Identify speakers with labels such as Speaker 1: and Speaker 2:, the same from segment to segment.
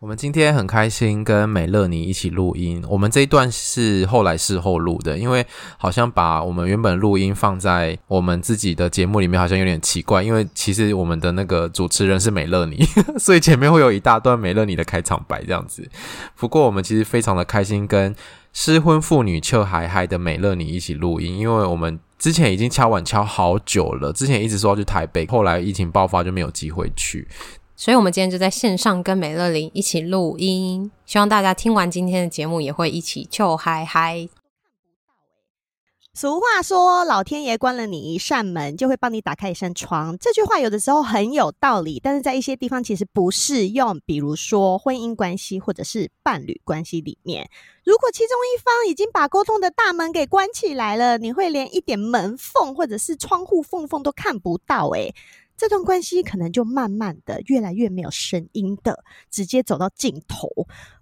Speaker 1: 我们今天很开心跟美乐妮一起录音。我们这一段是后来事后录的，因为好像把我们原本录音放在我们自己的节目里面，好像有点奇怪。因为其实我们的那个主持人是美乐妮，所以前面会有一大段美乐妮的开场白这样子。不过我们其实非常的开心跟失婚妇女笑嗨嗨的美乐妮一起录音，因为我们之前已经敲碗敲好久了，之前一直说要去台北，后来疫情爆发就没有机会去。
Speaker 2: 所以，我们今天就在线上跟美乐林一起录音，希望大家听完今天的节目也会一起就嗨嗨。
Speaker 3: 俗话说：“老天爷关了你一扇门，就会帮你打开一扇窗。”这句话有的时候很有道理，但是在一些地方其实不适用。比如说婚姻关系或者是伴侣关系里面，如果其中一方已经把沟通的大门给关起来了，你会连一点门缝或者是窗户缝缝都看不到，诶这段关系可能就慢慢的越来越没有声音的，直接走到尽头。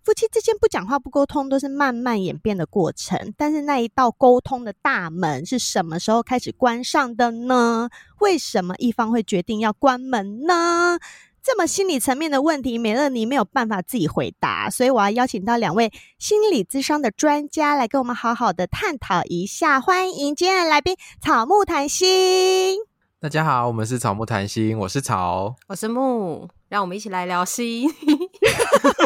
Speaker 3: 夫妻之间不讲话不沟通都是慢慢演变的过程，但是那一道沟通的大门是什么时候开始关上的呢？为什么一方会决定要关门呢？这么心理层面的问题，美乐你没有办法自己回答，所以我要邀请到两位心理咨商的专家来跟我们好好的探讨一下。欢迎今天的来宾草木谈心。
Speaker 1: 大家好，我们是草木谈心，我是草，
Speaker 2: 我是木，让我们一起来聊心，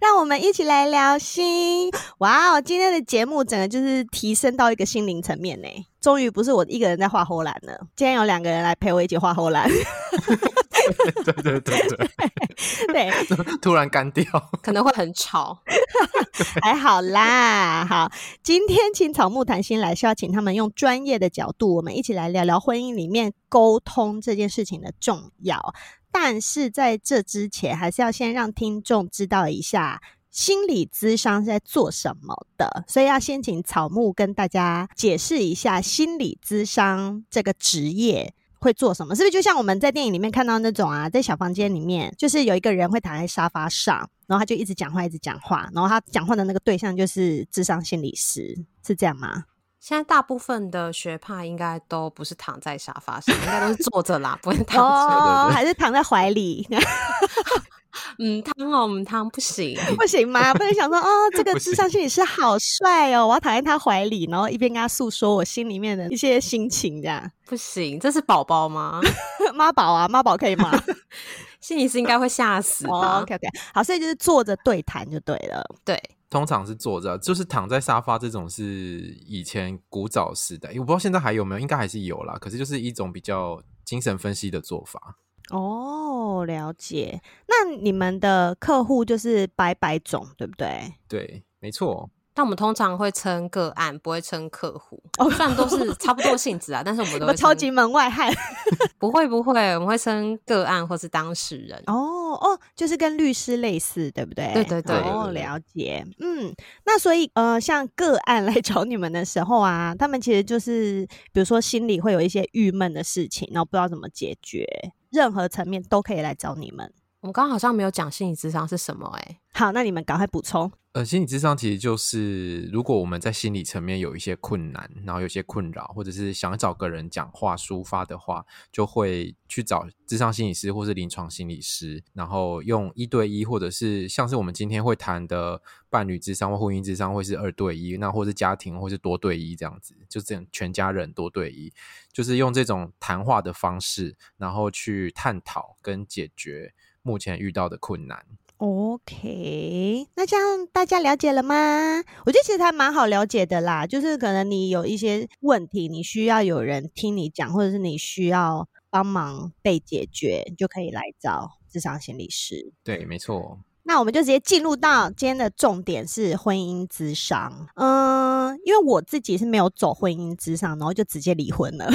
Speaker 3: 让我们一起来聊心。哇哦，今天的节目整个就是提升到一个心灵层面呢，终于不是我一个人在画后栏了，今天有两个人来陪我一起画唬烂。
Speaker 1: 对对对对
Speaker 3: 对，
Speaker 1: 突然干掉，
Speaker 2: 可能会很吵，
Speaker 3: 还好啦。好，今天请草木谈心来是要请他们用专业的角度，我们一起来聊聊婚姻里面沟通这件事情的重要。但是在这之前，还是要先让听众知道一下心理咨商是在做什么的，所以要先请草木跟大家解释一下心理咨商这个职业。会做什么？是不是就像我们在电影里面看到那种啊，在小房间里面，就是有一个人会躺在沙发上，然后他就一直讲话，一直讲话，然后他讲话的那个对象就是智商心理师，是这样吗？
Speaker 2: 现在大部分的学派应该都不是躺在沙发上，应该都是坐着啦，不会躺着，
Speaker 3: 哦，还是躺在怀里。
Speaker 2: 嗯，汤哦，嗯，汤不行，
Speaker 3: 不行吗？不能想说哦，这个 智商心理师好帅哦，我要躺在他怀里，然后一边跟他诉说我心里面的一些心情，这样
Speaker 2: 不行。这是宝宝吗？
Speaker 3: 妈宝啊，妈宝可以吗？
Speaker 2: 心理师应该会吓死吧。
Speaker 3: 哦，OK OK，好，所以就是坐着对谈就对了。
Speaker 2: 对，
Speaker 1: 通常是坐着，就是躺在沙发这种是以前古早时代，我不知道现在还有没有，应该还是有啦。可是就是一种比较精神分析的做法。
Speaker 3: 哦，了解。那你们的客户就是百百种，对不对？
Speaker 1: 对，没错。
Speaker 2: 但我们通常会称个案，不会称客户。哦，虽然都是差不多性质啊，但是我们都 会
Speaker 3: 超级门外汉。
Speaker 2: 不会不会，我们会称个案或是当事人。
Speaker 3: 哦哦，就是跟律师类似，对不对？
Speaker 2: 对对对。
Speaker 3: 哦，了解。嗯，那所以呃，像个案来找你们的时候啊，他们其实就是比如说心里会有一些郁闷的事情，然后不知道怎么解决。任何层面都可以来找你们。
Speaker 2: 我们刚刚好像没有讲心理智商是什么哎、欸。
Speaker 3: 好，那你们赶快补充。
Speaker 1: 呃，心理咨商其实就是，如果我们在心理层面有一些困难，然后有些困扰，或者是想找个人讲话抒发的话，就会去找智商心理师或是临床心理师，然后用一对一，或者是像是我们今天会谈的伴侣智商或婚姻智商，会是二对一，那或是家庭或是多对一这样子，就这样全家人多对一，就是用这种谈话的方式，然后去探讨跟解决目前遇到的困难。
Speaker 3: OK，那这样大家了解了吗？我觉得其实还蛮好了解的啦，就是可能你有一些问题，你需要有人听你讲，或者是你需要帮忙被解决，就可以来找智商心理师。
Speaker 1: 对，没错。
Speaker 3: 那我们就直接进入到今天的重点是婚姻之商。嗯，因为我自己是没有走婚姻之商，然后就直接离婚了。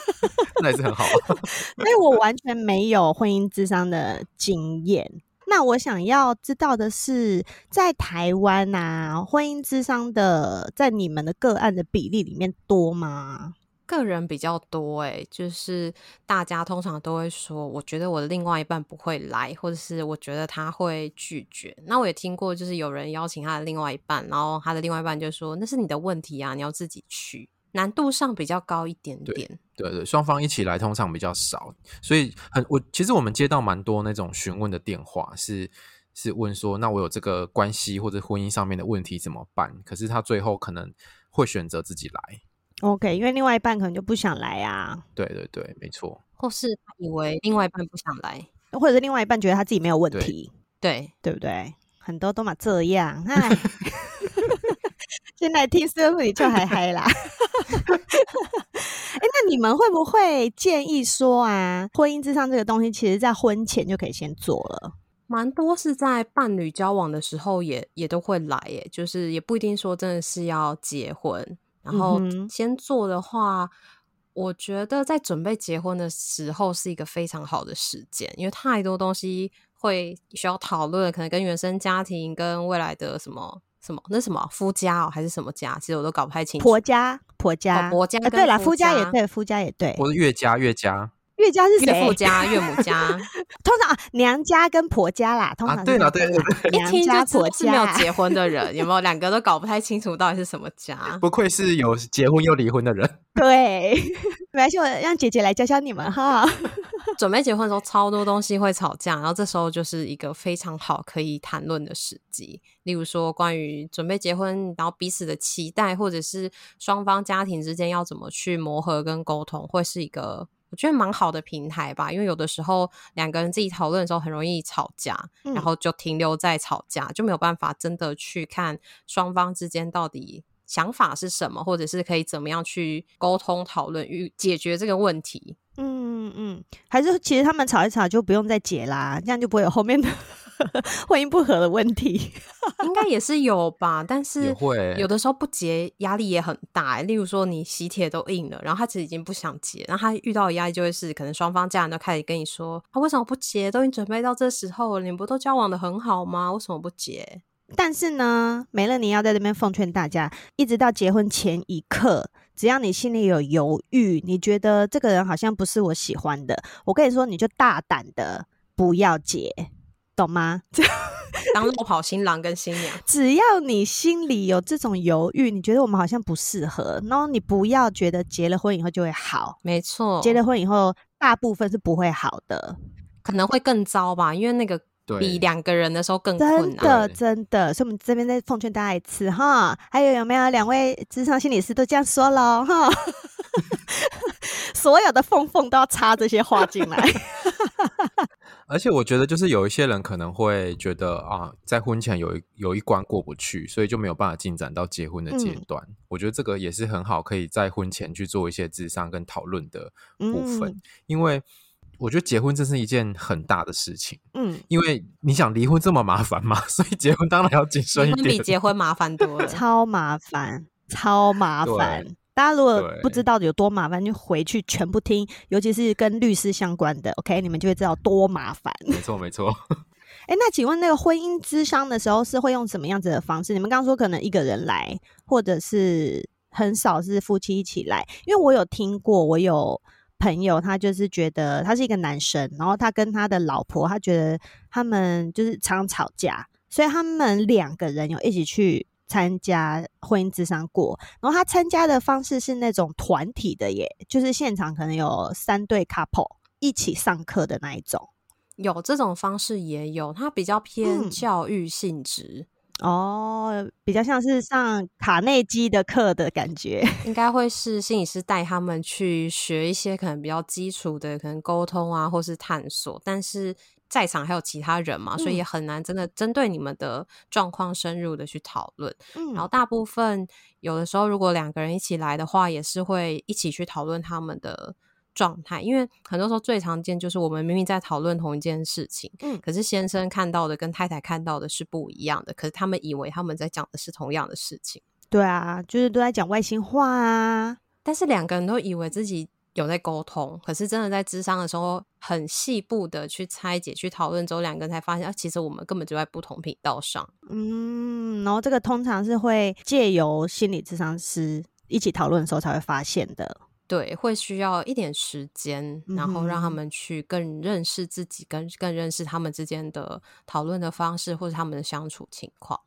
Speaker 1: 那也是很好，
Speaker 3: 所以我完全没有婚姻咨商的经验。那我想要知道的是，在台湾啊，婚姻之商的在你们的个案的比例里面多吗？
Speaker 2: 个人比较多哎、欸，就是大家通常都会说，我觉得我的另外一半不会来，或者是我觉得他会拒绝。那我也听过，就是有人邀请他的另外一半，然后他的另外一半就说：“那是你的问题啊，你要自己去。”难度上比较高一点点。
Speaker 1: 对对对，双方一起来通常比较少，所以很我其实我们接到蛮多那种询问的电话，是是问说，那我有这个关系或者婚姻上面的问题怎么办？可是他最后可能会选择自己来。
Speaker 3: OK，因为另外一半可能就不想来啊。
Speaker 1: 对对对，没错。
Speaker 2: 或是他以为另外一半不想来，
Speaker 3: 或者是另外一半觉得他自己没有问题，
Speaker 2: 对
Speaker 3: 对不对？很多都嘛这样，哎。现在听师傅你就还嗨啦，哎、欸，那你们会不会建议说啊，婚姻之上这个东西，其实在婚前就可以先做了？
Speaker 2: 蛮多是在伴侣交往的时候也也都会来，耶，就是也不一定说真的是要结婚，然后先做的话，嗯、我觉得在准备结婚的时候是一个非常好的时间，因为太多东西会需要讨论，可能跟原生家庭、跟未来的什么。什么？那什么夫家哦，还是什么家？其实我都搞不太清楚。
Speaker 3: 婆家，婆家，
Speaker 2: 哦、婆家。
Speaker 3: 对了，夫家也对，夫家也对。
Speaker 1: 我是岳家，岳家。
Speaker 3: 岳家是谁？
Speaker 2: 岳父家、岳母家。
Speaker 3: 通常啊，娘家跟婆家啦。通常、啊、
Speaker 1: 对了，对对对。
Speaker 3: 娘家婆家
Speaker 2: 没有结婚的人，有没有 两个都搞不太清楚到底是什么家？
Speaker 1: 不愧是有结婚又离婚的人。
Speaker 3: 对，没关系，我让姐姐来教教你们哈。
Speaker 2: 准备结婚的时候，超多东西会吵架，然后这时候就是一个非常好可以谈论的时机。例如说，关于准备结婚，然后彼此的期待，或者是双方家庭之间要怎么去磨合跟沟通，会是一个我觉得蛮好的平台吧。因为有的时候两个人自己讨论的时候，很容易吵架，然后就停留在吵架，就没有办法真的去看双方之间到底想法是什么，或者是可以怎么样去沟通讨论与解决这个问题。
Speaker 3: 嗯嗯嗯，还是其实他们吵一吵就不用再结啦，这样就不会有后面的 婚姻不和的问题。
Speaker 2: 应该也是有吧，但是
Speaker 1: 会
Speaker 2: 有的时候不结压力也很大。例如说你喜帖都印了，然后他其实已经不想结，然后他遇到的压力就会是可能双方家人都开始跟你说，他为什么不结？都已经准备到这时候了，你们不都交往的很好吗？为什么不结？
Speaker 3: 但是呢，梅乐妮要在这边奉劝大家，一直到结婚前一刻。只要你心里有犹豫，你觉得这个人好像不是我喜欢的，我跟你说，你就大胆的不要结，懂吗？
Speaker 2: 当落跑新郎跟新娘，
Speaker 3: 只要你心里有这种犹豫，你觉得我们好像不适合，然后你不要觉得结了婚以后就会好，
Speaker 2: 没错，
Speaker 3: 结了婚以后大部分是不会好的，
Speaker 2: 可能会更糟吧，因为那个。比两个人的时候更困难，
Speaker 3: 真的真的，所以我们这边再奉劝大家一次哈。还有有没有两位智商心理师都这样说了哈？所有的缝缝都要插这些话进来。
Speaker 1: 而且我觉得，就是有一些人可能会觉得啊，在婚前有一有一关过不去，所以就没有办法进展到结婚的阶段。嗯、我觉得这个也是很好，可以在婚前去做一些智商跟讨论的部分，嗯、因为。我觉得结婚真是一件很大的事情，嗯，因为你想离婚这么麻烦嘛，所以结婚当然要谨慎一点。
Speaker 2: 比结婚麻烦多 了，
Speaker 3: 超麻烦，超麻烦。大家如果不知道有多麻烦，就回去全部听，尤其是跟律师相关的，OK，你们就会知道多麻烦。
Speaker 1: 没错，没错。
Speaker 3: 哎，那请问那个婚姻咨商的时候是会用什么样子的方式？你们刚刚说可能一个人来，或者是很少是夫妻一起来，因为我有听过，我有。朋友，他就是觉得他是一个男生，然后他跟他的老婆，他觉得他们就是常吵架，所以他们两个人有一起去参加婚姻之商过。然后他参加的方式是那种团体的耶，就是现场可能有三对 couple 一起上课的那一种。
Speaker 2: 有这种方式也有，他比较偏教育性质。嗯
Speaker 3: 哦，比较像是上卡内基的课的感觉，
Speaker 2: 应该会是心理师带他们去学一些可能比较基础的，可能沟通啊，或是探索。但是在场还有其他人嘛，嗯、所以也很难真的针对你们的状况深入的去讨论。嗯，然后大部分有的时候，如果两个人一起来的话，也是会一起去讨论他们的。状态，因为很多时候最常见就是我们明明在讨论同一件事情，嗯，可是先生看到的跟太太看到的是不一样的，可是他们以为他们在讲的是同样的事情。
Speaker 3: 对啊，就是都在讲外星话啊，
Speaker 2: 但是两个人都以为自己有在沟通，可是真的在智商的时候，很细部的去拆解、去讨论之后，两个人才发现，啊，其实我们根本就在不同频道上。
Speaker 3: 嗯，然后这个通常是会借由心理智商师一起讨论的时候才会发现的。
Speaker 2: 对，会需要一点时间，然后让他们去更认识自己，跟更认识他们之间的讨论的方式，或者他们的相处情况。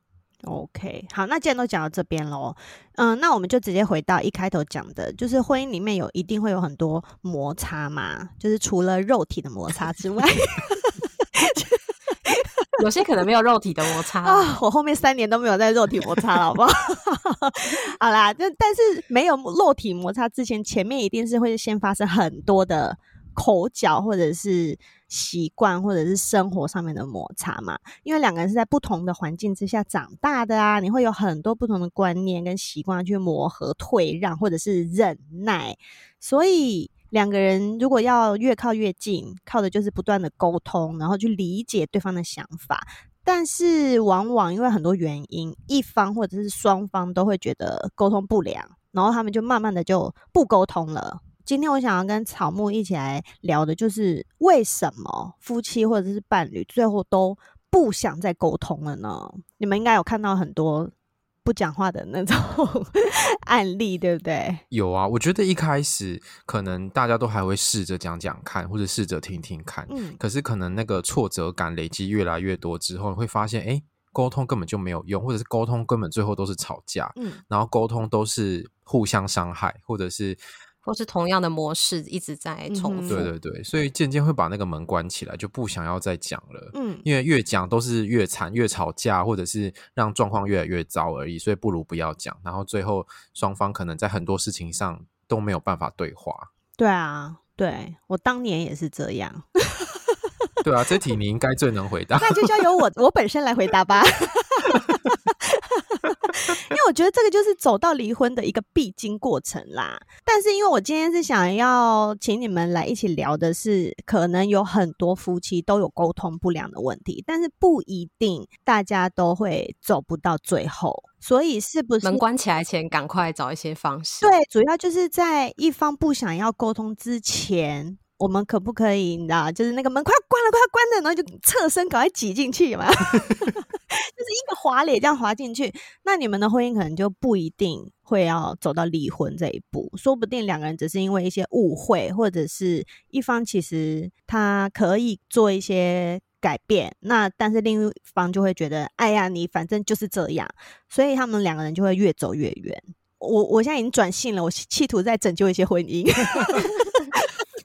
Speaker 3: OK，好，那既然都讲到这边喽，嗯，那我们就直接回到一开头讲的，就是婚姻里面有一定会有很多摩擦嘛，就是除了肉体的摩擦之外，
Speaker 2: 有些可能没有肉体的摩擦
Speaker 3: 啊。我后面三年都没有在肉体摩擦了，好不好？好啦，但但是没有肉体摩擦之前，前面一定是会先发生很多的口角，或者是。习惯或者是生活上面的摩擦嘛，因为两个人是在不同的环境之下长大的啊，你会有很多不同的观念跟习惯去磨合、退让或者是忍耐，所以两个人如果要越靠越近，靠的就是不断的沟通，然后去理解对方的想法。但是往往因为很多原因，一方或者是双方都会觉得沟通不良，然后他们就慢慢的就不沟通了。今天我想要跟草木一起来聊的，就是为什么夫妻或者是伴侣最后都不想再沟通了呢？你们应该有看到很多不讲话的那种 案例，对不对？
Speaker 1: 有啊，我觉得一开始可能大家都还会试着讲讲看，或者试着听听看。嗯，可是可能那个挫折感累积越来越多之后，会发现，哎，沟通根本就没有用，或者是沟通根本最后都是吵架。嗯，然后沟通都是互相伤害，或者是。
Speaker 2: 或是同样的模式一直在重复，
Speaker 1: 嗯，对对对，所以渐渐会把那个门关起来，就不想要再讲了。嗯，因为越讲都是越惨，越吵架，或者是让状况越来越糟而已，所以不如不要讲。然后最后双方可能在很多事情上都没有办法对话。
Speaker 3: 对啊，对，我当年也是这样。
Speaker 1: 对啊，这题你应该最能回答，
Speaker 3: 那就交由我我本身来回答吧。因为我觉得这个就是走到离婚的一个必经过程啦。但是因为我今天是想要请你们来一起聊的是，可能有很多夫妻都有沟通不良的问题，但是不一定大家都会走不到最后。所以是不是
Speaker 2: 门关起来前赶快找一些方式？
Speaker 3: 对，主要就是在一方不想要沟通之前。我们可不可以，你知道，就是那个门快要关了，快要关了，然后就侧身赶快挤进去嘛，就是一个滑脸这样滑进去，那你们的婚姻可能就不一定会要走到离婚这一步，说不定两个人只是因为一些误会，或者是一方其实他可以做一些改变，那但是另一方就会觉得，哎呀，你反正就是这样，所以他们两个人就会越走越远。我我现在已经转性了，我企图在拯救一些婚姻。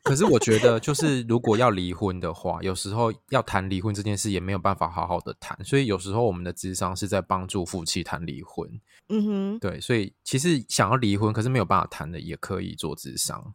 Speaker 1: 可是我觉得，就是如果要离婚的话，有时候要谈离婚这件事也没有办法好好的谈，所以有时候我们的智商是在帮助夫妻谈离婚。嗯哼，对，所以其实想要离婚，可是没有办法谈的，也可以做智商。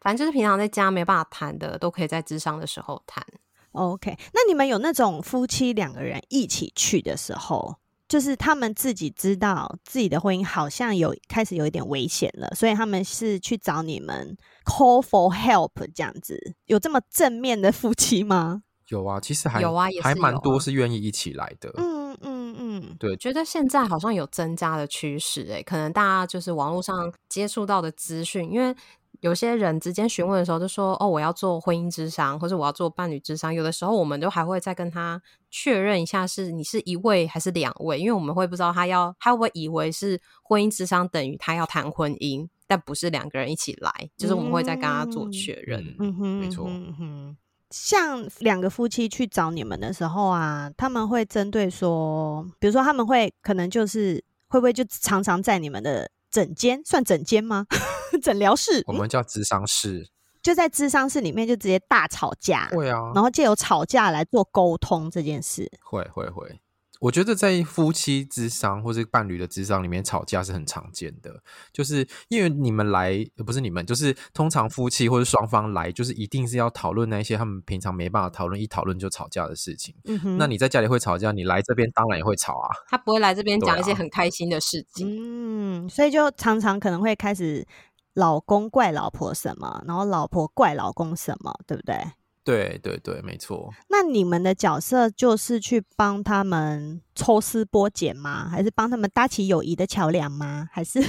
Speaker 2: 反正就是平常在家没有办法谈的，都可以在智商的时候谈。
Speaker 3: OK，那你们有那种夫妻两个人一起去的时候？就是他们自己知道自己的婚姻好像有开始有一点危险了，所以他们是去找你们 call for help 这样子，有这么正面的夫妻吗？
Speaker 1: 有啊，其实还
Speaker 2: 有啊，也是有啊，
Speaker 1: 还蛮多是愿意一起来的。
Speaker 3: 嗯嗯嗯，
Speaker 1: 对，
Speaker 2: 觉得现在好像有增加的趋势，诶，可能大家就是网络上接触到的资讯，因为。有些人直接询问的时候就说：“哦，我要做婚姻智商，或者我要做伴侣智商。”有的时候我们都还会再跟他确认一下，是你是一位还是两位，因为我们会不知道他要他会不会以为是婚姻智商等于他要谈婚姻，但不是两个人一起来，就是我们会再跟他做确认。
Speaker 3: 嗯哼，
Speaker 1: 没错。
Speaker 3: 嗯哼，像两个夫妻去找你们的时候啊，他们会针对说，比如说他们会可能就是会不会就常常在你们的。枕间算枕间吗？诊疗室，
Speaker 1: 我们叫智商室，
Speaker 3: 就在智商室里面就直接大吵架，
Speaker 1: 会啊，
Speaker 3: 然后借由吵架来做沟通这件事，
Speaker 1: 会会会。我觉得在夫妻咨商或是伴侣的咨商里面吵架是很常见的，就是因为你们来，不是你们，就是通常夫妻或者双方来，就是一定是要讨论那些他们平常没办法讨论，一讨论就吵架的事情。嗯哼，那你在家里会吵架，你来这边当然也会吵啊。
Speaker 2: 他不会来这边讲一些很开心的事情。
Speaker 3: 嗯，所以就常常可能会开始老公怪老婆什么，然后老婆怪老公什么，对不对？
Speaker 1: 对对对，没错。
Speaker 3: 那你们的角色就是去帮他们抽丝剥茧吗？还是帮他们搭起友谊的桥梁吗？还是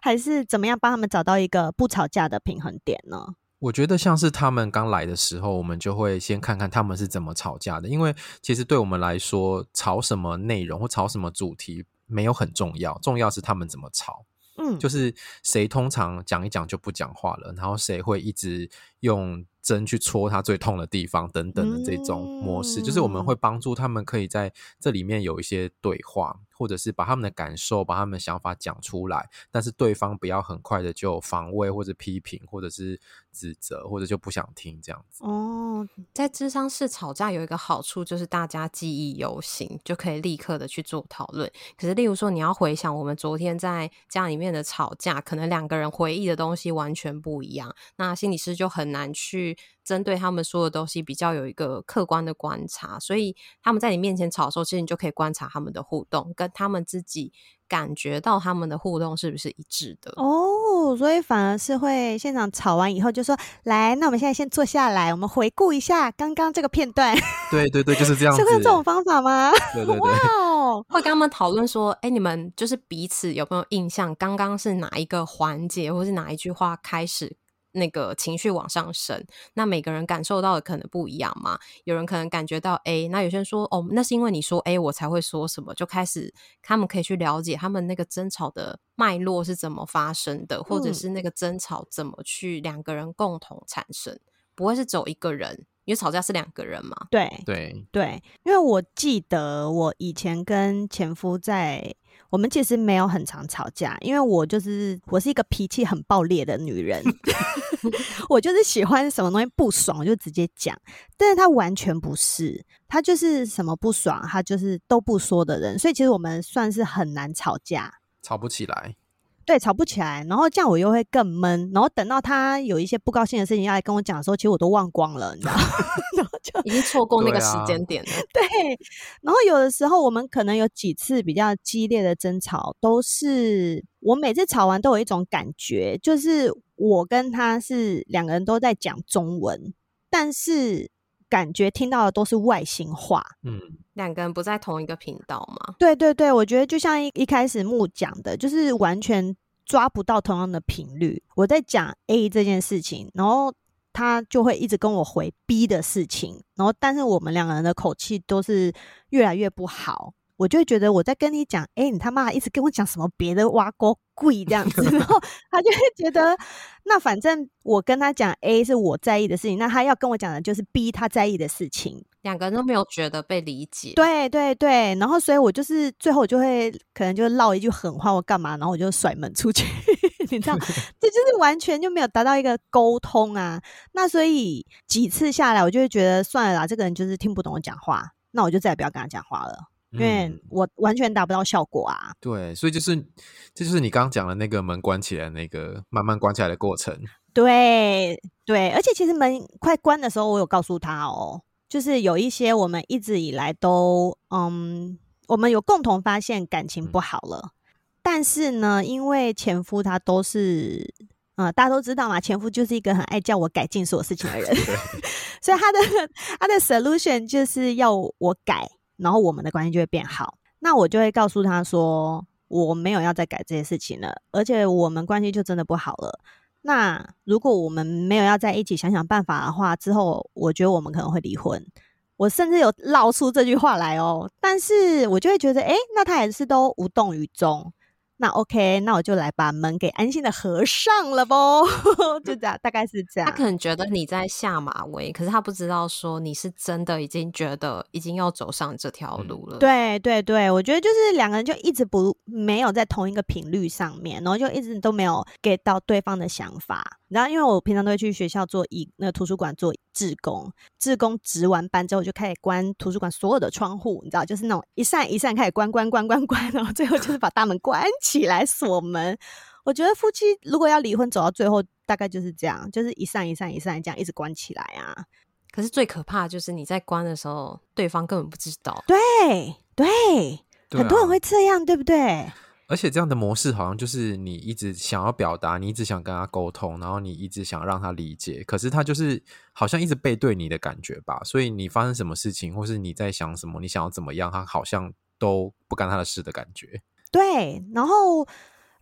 Speaker 3: 还是怎么样帮他们找到一个不吵架的平衡点呢？
Speaker 1: 我觉得像是他们刚来的时候，我们就会先看看他们是怎么吵架的，因为其实对我们来说，吵什么内容或吵什么主题没有很重要，重要是他们怎么吵。嗯，就是谁通常讲一讲就不讲话了，然后谁会一直用针去戳他最痛的地方等等的这种模式，嗯、就是我们会帮助他们可以在这里面有一些对话。或者是把他们的感受、把他们的想法讲出来，但是对方不要很快的就防卫或者批评，或者是指责，或者就不想听这样子。
Speaker 2: 哦，在智商室吵架有一个好处，就是大家记忆犹新，就可以立刻的去做讨论。可是，例如说你要回想我们昨天在家里面的吵架，可能两个人回忆的东西完全不一样，那心理师就很难去针对他们说的东西比较有一个客观的观察。所以他们在你面前吵的时候，其实你就可以观察他们的互动跟。他们自己感觉到他们的互动是不是一致的
Speaker 3: 哦，所以反而是会现场吵完以后就说：“来，那我们现在先坐下来，我们回顾一下刚刚这个片段。”
Speaker 1: 对对对，就是这样子。
Speaker 3: 是会用这种方法吗？
Speaker 1: 对对对。
Speaker 3: 哇哦，
Speaker 2: 会跟他们讨论说：“哎，你们就是彼此有没有印象？刚刚是哪一个环节，或是哪一句话开始？”那个情绪往上升，那每个人感受到的可能不一样嘛？有人可能感觉到 A，那有些人说哦，那是因为你说 A，我才会说什么，就开始他们可以去了解他们那个争吵的脉络是怎么发生的，或者是那个争吵怎么去两个人共同产生，不会是走一个人，因为吵架是两个人嘛。
Speaker 3: 对
Speaker 1: 对
Speaker 3: 对，因为我记得我以前跟前夫在。我们其实没有很常吵架，因为我就是我是一个脾气很暴烈的女人，我就是喜欢什么东西不爽我就直接讲，但是他完全不是，他就是什么不爽他就是都不说的人，所以其实我们算是很难吵架，
Speaker 1: 吵不起来。
Speaker 3: 对，吵不起来，然后这样我又会更闷，然后等到他有一些不高兴的事情要来跟我讲的时候，其实我都忘光了，你知道吗？然后就
Speaker 2: 已经错过那个时间点了。
Speaker 3: 对，然后有的时候我们可能有几次比较激烈的争吵，都是我每次吵完都有一种感觉，就是我跟他是两个人都在讲中文，但是。感觉听到的都是外星话，
Speaker 1: 嗯，
Speaker 2: 两个人不在同一个频道吗？
Speaker 3: 对对对，我觉得就像一一开始木讲的，就是完全抓不到同样的频率。我在讲 A 这件事情，然后他就会一直跟我回 B 的事情，然后但是我们两个人的口气都是越来越不好。我就会觉得我在跟你讲，哎、欸，你他妈一直跟我讲什么别的挖锅贵这样子，然后 他就会觉得，那反正我跟他讲 A 是我在意的事情，那他要跟我讲的就是 B 他在意的事情，
Speaker 2: 两个人都没有觉得被理解。
Speaker 3: 对对对，然后所以我就是最后我就会可能就唠一句狠话或干嘛，然后我就甩门出去，你知道，这就是完全就没有达到一个沟通啊。那所以几次下来，我就会觉得算了啦，这个人就是听不懂我讲话，那我就再也不要跟他讲话了。因为我完全达不到效果啊！
Speaker 1: 对，所以就是，这就是你刚刚讲的那个门关起来，那个慢慢关起来的过程。
Speaker 3: 对对，而且其实门快关的时候，我有告诉他哦，就是有一些我们一直以来都，嗯，我们有共同发现感情不好了，嗯、但是呢，因为前夫他都是，嗯，大家都知道嘛，前夫就是一个很爱叫我改进所有事情的人，所以他的 他的 solution 就是要我改。然后我们的关系就会变好，那我就会告诉他说，我没有要再改这些事情了，而且我们关系就真的不好了。那如果我们没有要在一起想想办法的话，之后我觉得我们可能会离婚。我甚至有闹出这句话来哦，但是我就会觉得，诶，那他也是都无动于衷。那 OK，那我就来把门给安心的合上了啵，就这样，大概是这样。
Speaker 2: 他可能觉得你在下马威，可是他不知道说你是真的已经觉得已经要走上这条路了。
Speaker 3: 嗯、对对对，我觉得就是两个人就一直不没有在同一个频率上面，然后就一直都没有 get 到对方的想法。然后因为我平常都会去学校做义，那个图书馆做志工，志工值完班之后就开始关图书馆所有的窗户，你知道，就是那种一扇一扇开始关关关关关，然后最后就是把大门关起来锁门。我觉得夫妻如果要离婚走到最后，大概就是这样，就是一扇一扇一扇这样一直关起来啊。
Speaker 2: 可是最可怕的就是你在关的时候，对方根本不知道。
Speaker 3: 对对，对啊，很多人会这样，对不对？
Speaker 1: 而且这样的模式好像就是你一直想要表达，你一直想跟他沟通，然后你一直想让他理解，可是他就是好像一直背对你的感觉吧。所以你发生什么事情，或是你在想什么，你想要怎么样，他好像都不干他的事的感觉。
Speaker 3: 对，然后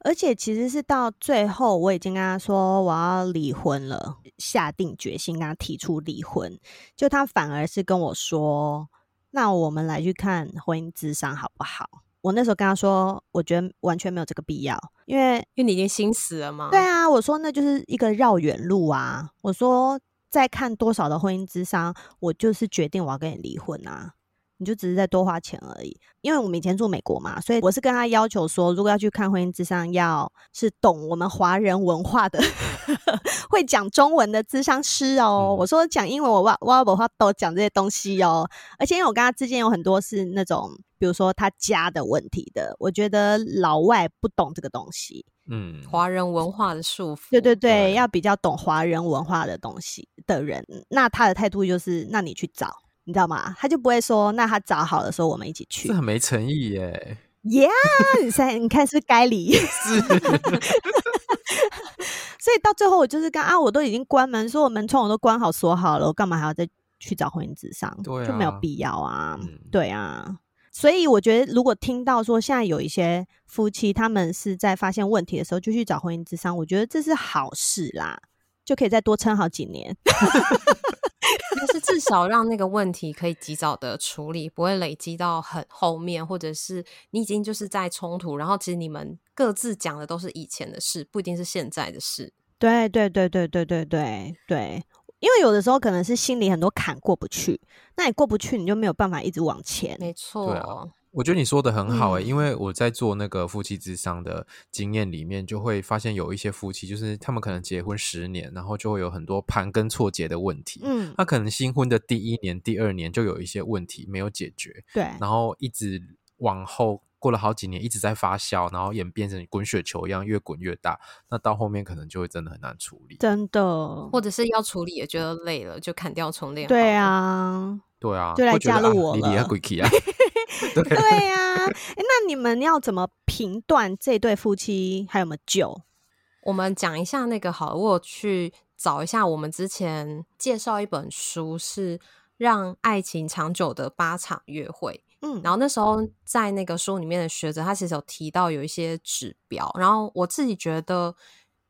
Speaker 3: 而且其实是到最后，我已经跟他说我要离婚了，下定决心跟他提出离婚，就他反而是跟我说：“那我们来去看婚姻智商好不好？”我那时候跟他说：“我觉得完全没有这个必要，因为
Speaker 2: 因为你已经心死了嘛。”
Speaker 3: 对啊，我说那就是一个绕远路啊。我说再看多少的婚姻之商，我就是决定我要跟你离婚啊。你就只是在多花钱而已，因为我们以前住美国嘛，所以我是跟他要求说，如果要去看婚姻之商，要是懂我们华人文化的，会讲中文的智商师哦。嗯、我说讲英文，我哇哇我话都讲这些东西哦。而且因为我跟他之间有很多是那种，比如说他家的问题的，我觉得老外不懂这个东西。
Speaker 2: 嗯，华人文化的束缚，
Speaker 3: 对对对，对要比较懂华人文化的东西的人，那他的态度就是，那你去找。你知道吗？他就不会说，那他找好的时候我们一起去。
Speaker 1: 这很没诚意耶。
Speaker 3: Yeah，你看，你看是不是该离？是。所以到最后，我就是刚啊，我都已经关门，说我门窗我都关好锁好了，我干嘛还要再去找婚姻咨商？对、啊，就没有必要啊。嗯、对啊。所以我觉得，如果听到说现在有一些夫妻，他们是在发现问题的时候就去找婚姻咨商，我觉得这是好事啦，就可以再多撑好几年。
Speaker 2: 但是至少让那个问题可以及早的处理，不会累积到很后面，或者是你已经就是在冲突，然后其实你们各自讲的都是以前的事，不一定是现在的事。
Speaker 3: 对对对对对对对对，因为有的时候可能是心里很多坎过不去，那你过不去，你就没有办法一直往前。
Speaker 2: 没错。
Speaker 1: 对我觉得你说的很好诶、欸，嗯、因为我在做那个夫妻之商的经验里面，就会发现有一些夫妻，就是他们可能结婚十年，然后就会有很多盘根错节的问题。嗯，他可能新婚的第一年、第二年就有一些问题没有解决，对，然后一直往后过了好几年，一直在发酵，然后演变成滚雪球一样，越滚越大。那到后面可能就会真的很难处理，
Speaker 3: 真的，
Speaker 2: 或者是要处理也觉得累了，就砍掉重练。
Speaker 3: 对啊，
Speaker 1: 对啊，
Speaker 3: 就来加入我了。
Speaker 1: 对，
Speaker 3: 对呀、啊，那你们要怎么评断这对夫妻还有没有救？
Speaker 2: 我们讲一下那个好了，我有去找一下，我们之前介绍一本书是《让爱情长久的八场约会》。嗯，然后那时候在那个书里面的学者，他其实有提到有一些指标，然后我自己觉得。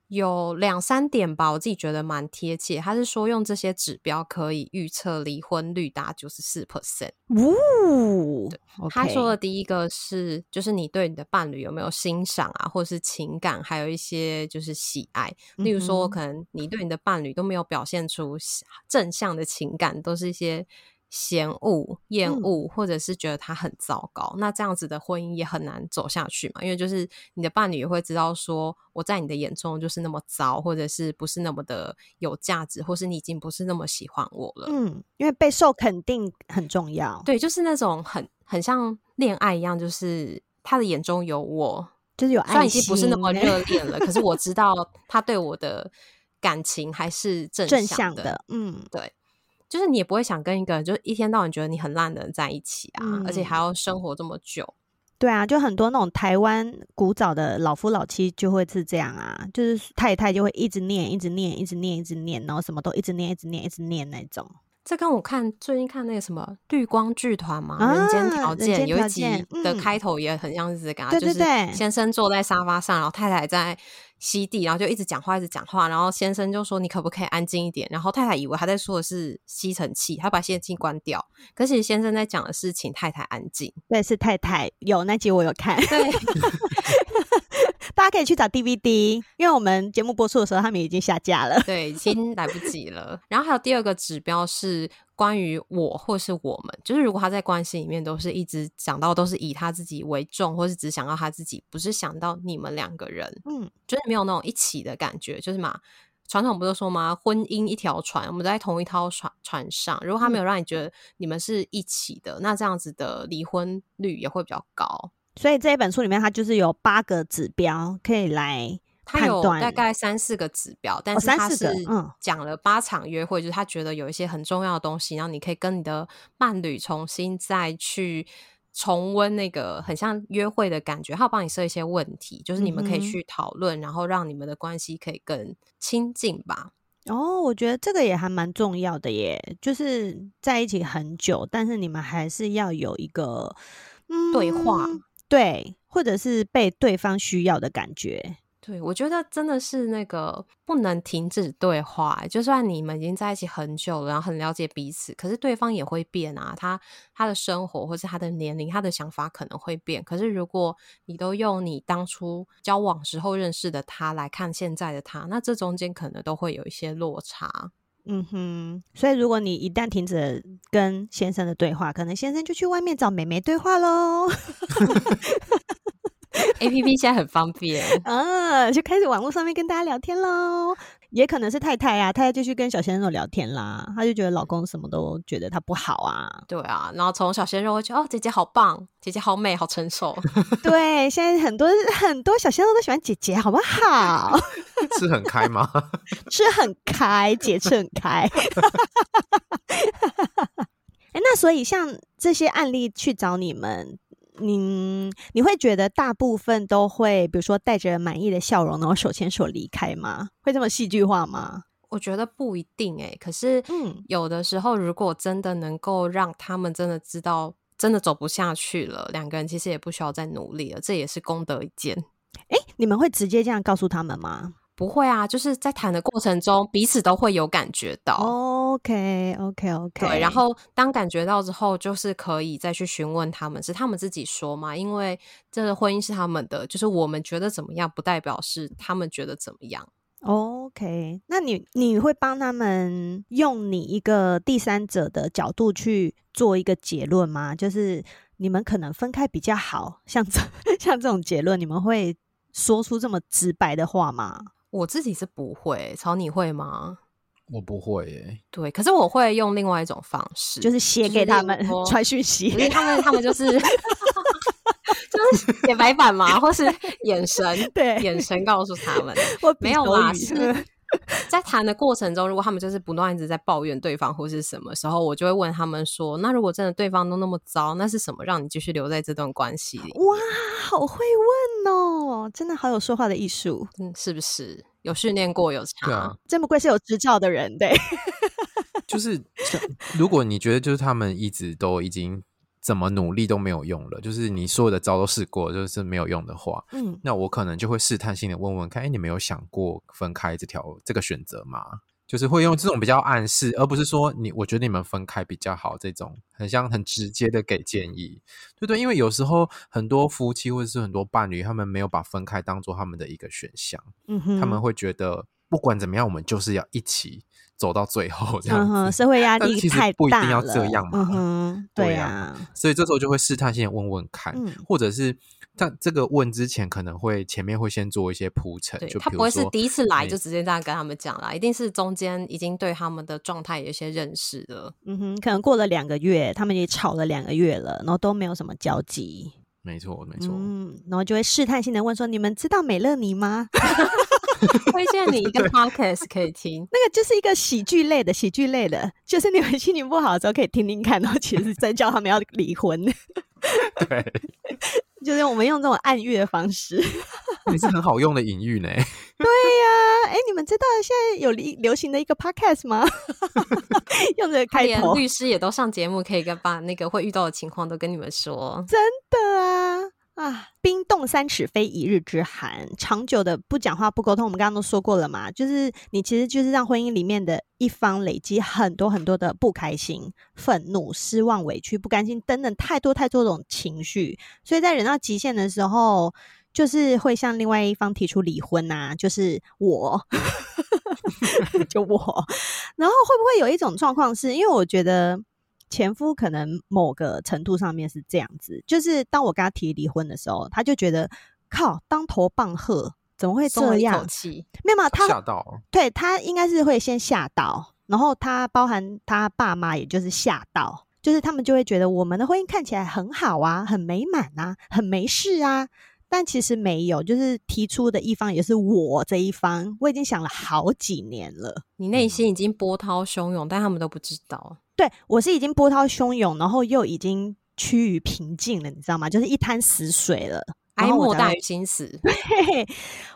Speaker 2: 有两三点吧，我自己觉得蛮贴切。他是说用这些指标可以预测离婚率达九十四 percent。
Speaker 3: 呜，对 Okay
Speaker 2: 他说的第一个是，就是你对你的伴侣有没有欣赏啊，或者是情感，还有一些就是喜爱。例如说，可能你对你的伴侣都没有表现出正向的情感，都是一些。嫌恶、厌恶，或者是觉得他很糟糕，嗯、那这样子的婚姻也很难走下去嘛。因为就是你的伴侣也会知道说，我在你的眼中就是那么糟，或者是不是那么的有价值，或是你已经不是那么喜欢我了。
Speaker 3: 嗯，因为备受肯定很重要。
Speaker 2: 对，就是那种很很像恋爱一样，就是他的眼中有我，
Speaker 3: 就是有爱。虽然已经
Speaker 2: 不是那么热恋了，可是我 知道他对我的感情还是正向的。
Speaker 3: 正向的。嗯，
Speaker 2: 对。就是你也不会想跟一个就是一天到晚觉得你很烂的人在一起啊，嗯、而且还要生活这么久。
Speaker 3: 对啊，就很多那种台湾古早的老夫老妻就会是这样啊，就是太太就会一直念，一直念，一直念，一直念，然后什么都一直念，一直念，一直念那种。
Speaker 2: 这跟我看最近看那个什么绿光剧团嘛，啊《人间条件》有一集的开头也很像是这个，嗯、就是先生坐在沙发上，然后太太在吸地，然后就一直讲话，一直讲话，然后先生就说：“你可不可以安静一点？”然后太太以为他在说的是吸尘器，他把吸尘器关掉，可是先生在讲的是请太太安静。
Speaker 3: 对，是太太有那集我有看。对。大家可以去找 DVD，因为我们节目播出的时候，他们已经下架了。
Speaker 2: 对，已经来不及了。然后还有第二个指标是关于我或是我们，就是如果他在关系里面都是一直讲到都是以他自己为重，或是只想到他自己，不是想到你们两个人，嗯，就是没有那种一起的感觉，就是嘛，传统不都说吗？婚姻一条船，我们在同一条船船上，如果他没有让你觉得你们是一起的，嗯、那这样子的离婚率也会比较高。
Speaker 3: 所以这一本书里面，它就是有八个指标可以来
Speaker 2: 它有大概三四个指标，但是它是讲了八场约会，就是他觉得有一些很重要的东西，然后你可以跟你的伴侣重新再去重温那个很像约会的感觉，他有帮你设一些问题，就是你们可以去讨论，然后让你们的关系可以更亲近吧。
Speaker 3: 哦，我觉得这个也还蛮重要的耶，就是在一起很久，但是你们还是要有一个、嗯、
Speaker 2: 对话。
Speaker 3: 对，或者是被对方需要的感觉。
Speaker 2: 对，我觉得真的是那个不能停止对话。就算你们已经在一起很久了，然后很了解彼此，可是对方也会变啊。他他的生活，或是他的年龄，他的想法可能会变。可是如果你都用你当初交往时候认识的他来看现在的他，那这中间可能都会有一些落差。
Speaker 3: 嗯哼，所以如果你一旦停止跟先生的对话，可能先生就去外面找妹妹对话喽。
Speaker 2: A P P 现在很方便，
Speaker 3: 啊，就开始网络上面跟大家聊天喽。也可能是太太啊，太太就去跟小鲜肉聊天啦。她就觉得老公什么都觉得她不好啊。
Speaker 2: 对啊，然后从小鲜肉会觉得哦，姐姐好棒，姐姐好美，好成熟。
Speaker 3: 对，现在很多很多小鲜肉都喜欢姐姐，好不好？
Speaker 1: 吃很开吗？
Speaker 3: 吃很开，姐吃很开。哎，那所以像这些案例去找你们。你你会觉得大部分都会，比如说带着满意的笑容，然后手牵手离开吗？会这么戏剧化吗？
Speaker 2: 我觉得不一定诶。可是，嗯，有的时候如果真的能够让他们真的知道，真的走不下去了，两个人其实也不需要再努力了，这也是功德一件。
Speaker 3: 诶，你们会直接这样告诉他们吗？
Speaker 2: 不会啊，就是在谈的过程中，彼此都会有感觉到。
Speaker 3: OK，OK，OK。
Speaker 2: 对，然后当感觉到之后，就是可以再去询问他们，是他们自己说嘛？因为这个婚姻是他们的，就是我们觉得怎么样，不代表是他们觉得怎么样。
Speaker 3: OK，那你你会帮他们用你一个第三者的角度去做一个结论吗？就是你们可能分开比较好，像这 像这种结论，你们会说出这么直白的话吗？
Speaker 2: 我自己是不会，曹你会吗？
Speaker 1: 我不会耶。
Speaker 2: 对，可是我会用另外一种方式，
Speaker 3: 就是写给他们传讯息，
Speaker 2: 因为他们他们就是 就是写白板嘛，或是眼神，对，眼神告诉他们，我没有啊，是。在谈的过程中，如果他们就是不断一直在抱怨对方或是什么时候，我就会问他们说：“那如果真的对方都那么糟，那是什么让你继续留在这段关系里？”
Speaker 3: 哇，好会问哦，真的好有说话的艺术，
Speaker 2: 嗯，是不是有训练过有差？
Speaker 1: 啊、
Speaker 3: 真不愧是有执照的人，对，
Speaker 1: 就是如果你觉得就是他们一直都已经。怎么努力都没有用了，就是你所有的招都试过，就是没有用的话，嗯，那我可能就会试探性的问问看，哎，你没有想过分开这条这个选择吗？就是会用这种比较暗示，而不是说你我觉得你们分开比较好这种很像很直接的给建议，对对，因为有时候很多夫妻或者是很多伴侣，他们没有把分开当做他们的一个选项，嗯哼，他们会觉得不管怎么样，我们就是要一起。走到最后这样子，
Speaker 3: 嗯、社会压力太大了，
Speaker 1: 不一定要这样嘛。
Speaker 3: 嗯、对呀、啊，
Speaker 1: 所以这时候就会试探性问问看，嗯、或者是在这个问之前，可能会前面会先做一些铺陈。就
Speaker 2: 他不会是第一次来就直接这样跟他们讲啦，一定是中间已经对他们的状态有一些认识了。
Speaker 3: 嗯哼，可能过了两个月，他们也吵了两个月了，然后都没有什么交集。
Speaker 1: 没错，没错。
Speaker 3: 嗯，然后就会试探性的问说：“你们知道美乐妮吗？”
Speaker 2: 推荐你一个 podcast 可以听，
Speaker 3: 那个就是一个喜剧类的，喜剧类的，就是你们心情不好的时候可以听听看，然后其实是在叫他们要离婚。
Speaker 1: 对，
Speaker 3: 就是我们用这种暗喻的方式，
Speaker 1: 也是很好用的隐喻呢。
Speaker 3: 对呀、啊，哎、欸，你们知道现在有流流行的一个 podcast 吗？用这个开头，
Speaker 2: 律师也都上节目，可以跟把那个会遇到的情况都跟你们说。
Speaker 3: 真的啊。啊，冰冻三尺非一日之寒，长久的不讲话不沟通，我们刚刚都说过了嘛，就是你其实就是让婚姻里面的一方累积很多很多的不开心、愤怒、失望、委屈、不甘心等等太多太多种情绪，所以在忍到极限的时候，就是会向另外一方提出离婚啊，就是我，就我，然后会不会有一种状况是，因为我觉得。前夫可能某个程度上面是这样子，就是当我跟他提离婚的时候，他就觉得靠，当头棒喝，怎么会这样？没有没有，他吓到，对，他应该是会先吓到，然后他包含他爸妈，也就是吓到，就是他们就会觉得我们的婚姻看起来很好啊，很美满啊，很没事啊，但其实没有，就是提出的一方也是我这一方，我已经想了好几年了，
Speaker 2: 你内心已经波涛汹涌，但他们都不知道。
Speaker 3: 对，我是已经波涛汹涌，然后又已经趋于平静了，你知道吗？就是一滩死水了，
Speaker 2: 哀莫大于心死。
Speaker 3: 对，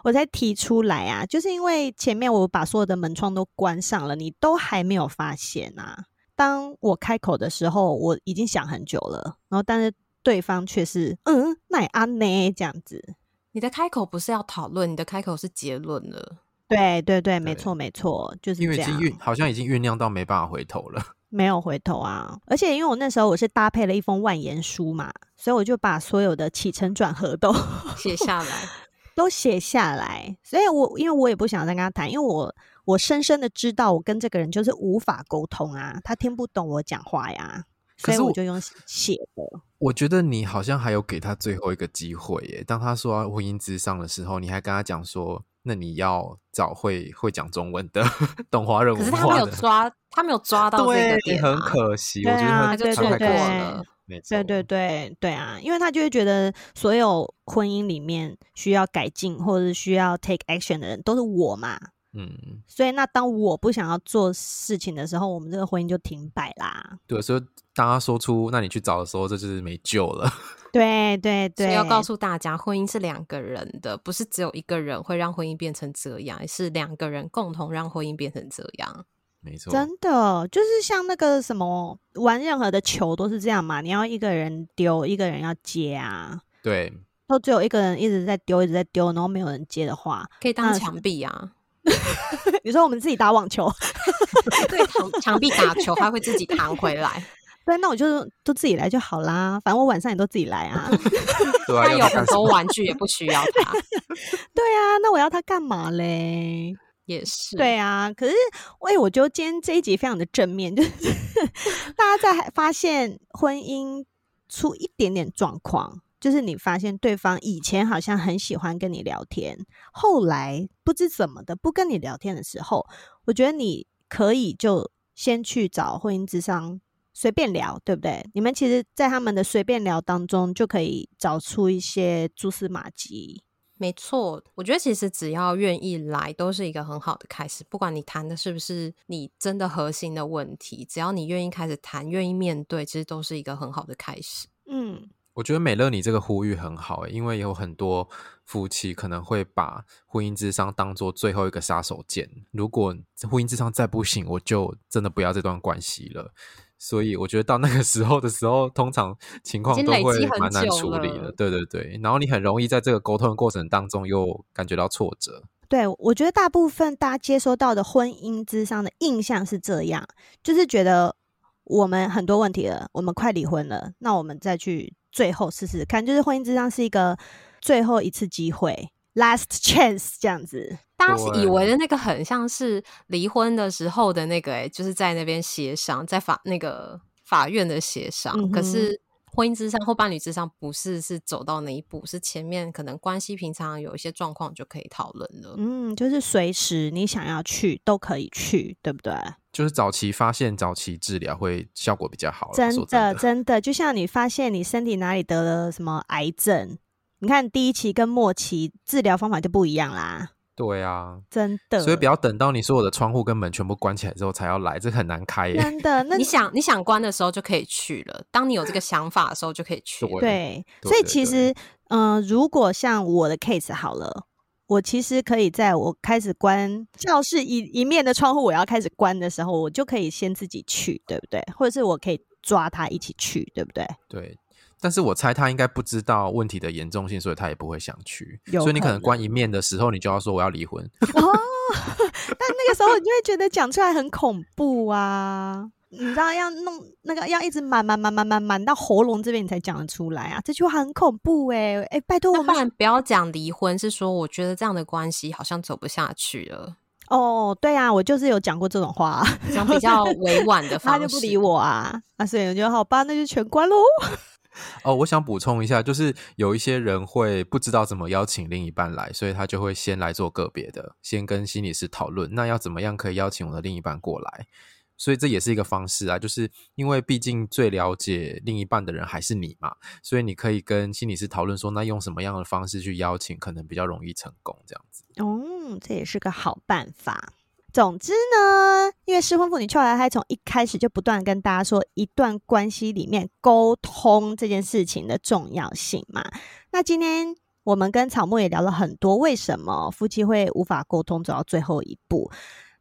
Speaker 3: 我才提出来啊，就是因为前面我把所有的门窗都关上了，你都还没有发现啊。当我开口的时候，我已经想很久了，然后但是对方却是嗯，那也安呢这样子。
Speaker 2: 你的开口不是要讨论，你的开口是结论了。
Speaker 3: 对对对，没错没错，就是
Speaker 1: 因为已经酝，好像已经酝酿到没办法回头了。
Speaker 3: 没有回头啊！而且因为我那时候我是搭配了一封万言书嘛，所以我就把所有的起承转合都
Speaker 2: 写下来，
Speaker 3: 都写下来。所以我因为我也不想再跟他谈，因为我我深深的知道我跟这个人就是无法沟通啊，他听不懂我讲话呀，所以我就用写的。
Speaker 1: 我觉得你好像还有给他最后一个机会耶，当他说婚姻之上的时候，你还跟他讲说。那你要找会会讲中文的 懂华人文化的，
Speaker 2: 可是他没有抓，他没有抓到这个点，
Speaker 1: 很可惜。
Speaker 3: 对啊，
Speaker 1: 我觉
Speaker 3: 得他就错过
Speaker 2: 了。
Speaker 3: 对对对对啊，因为他就会觉得所有婚姻里面需要改进或者是需要 take action 的人都是我嘛。嗯，所以那当我不想要做事情的时候，我们这个婚姻就停摆啦。
Speaker 1: 对，所以当他说出“那你去找”的时候，这就是没救了。
Speaker 3: 对对对，
Speaker 2: 所以要告诉大家，婚姻是两个人的，不是只有一个人会让婚姻变成这样，是两个人共同让婚姻变成这样。
Speaker 1: 没错，
Speaker 3: 真的就是像那个什么玩任何的球都是这样嘛，你要一个人丢，一个人要接啊。
Speaker 1: 对，
Speaker 3: 都只有一个人一直在丢，一直在丢，然后没有人接的话，
Speaker 2: 可以当墙壁啊。
Speaker 3: 你说我们自己打网球，
Speaker 2: 对，墙墙壁打球，它会自己弹回来。
Speaker 3: 对，那我就都自己来就好啦。反正我晚上也都自己来啊。
Speaker 1: 对啊，
Speaker 2: 他有很多玩具，也不需要他。
Speaker 3: 对啊，那我要他干嘛嘞？
Speaker 2: 也是。
Speaker 3: 对啊，可是，喂，我觉得今天这一集非常的正面，就是大家在发现婚姻出一点点状况。就是你发现对方以前好像很喜欢跟你聊天，后来不知怎么的不跟你聊天的时候，我觉得你可以就先去找婚姻智商随便聊，对不对？你们其实，在他们的随便聊当中，就可以找出一些蛛丝马迹。
Speaker 2: 没错，我觉得其实只要愿意来，都是一个很好的开始。不管你谈的是不是你真的核心的问题，只要你愿意开始谈，愿意面对，其实都是一个很好的开始。嗯。
Speaker 1: 我觉得美乐你这个呼吁很好，因为有很多夫妻可能会把婚姻之商当做最后一个杀手锏。如果婚姻之商再不行，我就真的不要这段关系了。所以我觉得到那个时候的时候，通常情况都会蛮难处理的。对对对，然后你很容易在这个沟通的过程当中又感觉到挫折。
Speaker 3: 对，我觉得大部分大家接收到的婚姻之商的印象是这样，就是觉得我们很多问题了，我们快离婚了，那我们再去。最后试试看，就是婚姻之上是一个最后一次机会，last chance 这样子。
Speaker 2: 大家以为的那个很像是离婚的时候的那个、欸，哎，就是在那边协商，在法那个法院的协商。嗯、可是婚姻之上或伴侣之上不是是走到那一步，是前面可能关系平常有一些状况就可以讨论了。
Speaker 3: 嗯，就是随时你想要去都可以去，对不对？
Speaker 1: 就是早期发现、早期治疗会效果比较好。
Speaker 3: 真的，
Speaker 1: 真的，
Speaker 3: 真的，就像你发现你身体哪里得了什么癌症，你看第一期跟末期治疗方法就不一样啦。
Speaker 1: 对啊，
Speaker 3: 真的。
Speaker 1: 所以不要等到你所有的窗户跟门全部关起来之后才要来，这很难开耶。
Speaker 3: 真的，那
Speaker 2: 你想你想关的时候就可以去了。当你有这个想法的时候就可以去。
Speaker 3: 对，对，所以其实，嗯、呃，如果像我的 case 好了。我其实可以在我开始关教室一一面的窗户，我要开始关的时候，我就可以先自己去，对不对？或者是我可以抓他一起去，对不对？
Speaker 1: 对。但是我猜他应该不知道问题的严重性，所以他也不会想去。所以你可能关一面的时候，你就要说我要离婚。哦，
Speaker 3: 但那个时候你就会觉得讲出来很恐怖啊。你知道要弄那个要一直满满满满满满到喉咙这边你才讲得出来啊！这句话很恐怖哎、欸、哎、欸，拜托我们
Speaker 2: 不要讲离婚，是说我觉得这样的关系好像走不下去了。
Speaker 3: 哦，对啊，我就是有讲过这种话，
Speaker 2: 讲比较 委婉的方式，
Speaker 3: 他就不理我啊啊！所以我觉得好吧，那就全关喽。
Speaker 1: 哦，我想补充一下，就是有一些人会不知道怎么邀请另一半来，所以他就会先来做个别的，先跟心理师讨论，那要怎么样可以邀请我的另一半过来。所以这也是一个方式啊，就是因为毕竟最了解另一半的人还是你嘛，所以你可以跟心理师讨论说，那用什么样的方式去邀请，可能比较容易成功这样子。
Speaker 3: 哦，这也是个好办法。总之呢，因为失婚妇女俏来嗨从一开始就不断跟大家说，一段关系里面沟通这件事情的重要性嘛。那今天我们跟草木也聊了很多，为什么夫妻会无法沟通走到最后一步。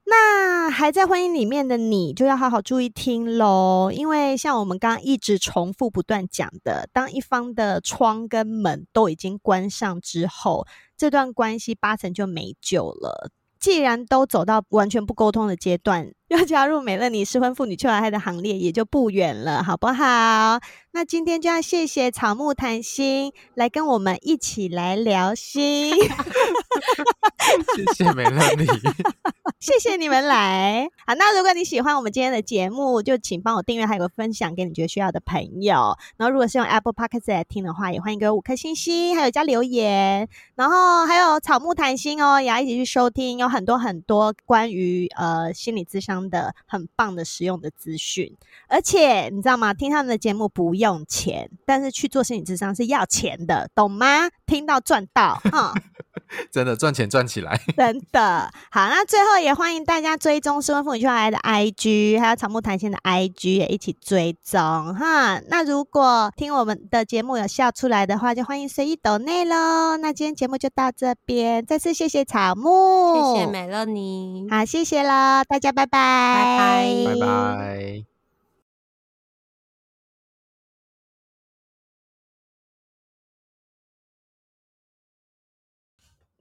Speaker 3: 那还在婚姻里面的你，就要好好注意听喽，因为像我们刚刚一直重复不断讲的，当一方的窗跟门都已经关上之后，这段关系八成就没救了。既然都走到完全不沟通的阶段，要加入美乐妮失婚妇女秋来嗨的行列也就不远了，好不好？那今天就要谢谢草木谈心来跟我们一起来聊心，
Speaker 1: 谢谢美乐妮。
Speaker 3: 谢谢你们来。好，那如果你喜欢我们今天的节目，就请帮我订阅，还有分享给你觉得需要的朋友。然后，如果是用 Apple Podcast 来听的话，也欢迎给我五颗星星，还有加留言。然后还有草木谈心哦，也要一起去收听，有很多很多关于呃心理咨商的很棒的实用的资讯。而且你知道吗？听他们的节目不用钱，但是去做心理智商是要钱的，懂吗？听到赚到，哈。
Speaker 1: 真的赚钱赚起来，
Speaker 3: 真的好。那最后也欢迎大家追踪失婚妇女秋来的 IG，还有草木谈心的 IG 也一起追踪哈。那如果听我们的节目有笑出来的话，就欢迎随意抖内喽。那今天节目就到这边，再次谢谢草木，
Speaker 2: 谢谢美乐妮，
Speaker 3: 好，谢谢了，大家拜拜，
Speaker 2: 拜
Speaker 1: 拜拜。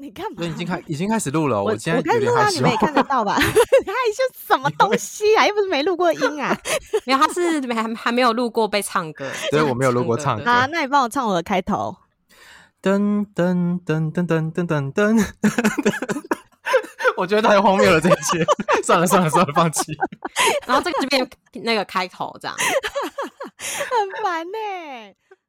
Speaker 3: 你干嘛？
Speaker 1: 已经开已经开始录了，
Speaker 3: 我，
Speaker 1: 我现在
Speaker 3: 有点害羞。你们也看得到吧？害羞什么东西啊？又不是没录过音啊？
Speaker 2: 没有，他是没还还没有录过被唱歌，
Speaker 1: 所以我没有录过唱歌。
Speaker 3: 好，那你帮我唱我的开头。
Speaker 1: 噔噔噔噔噔噔噔噔，我觉得太荒谬了，这些。算了算了算了，放弃。
Speaker 2: 然后这个就变那个开头，这样
Speaker 3: 很烦呢、欸。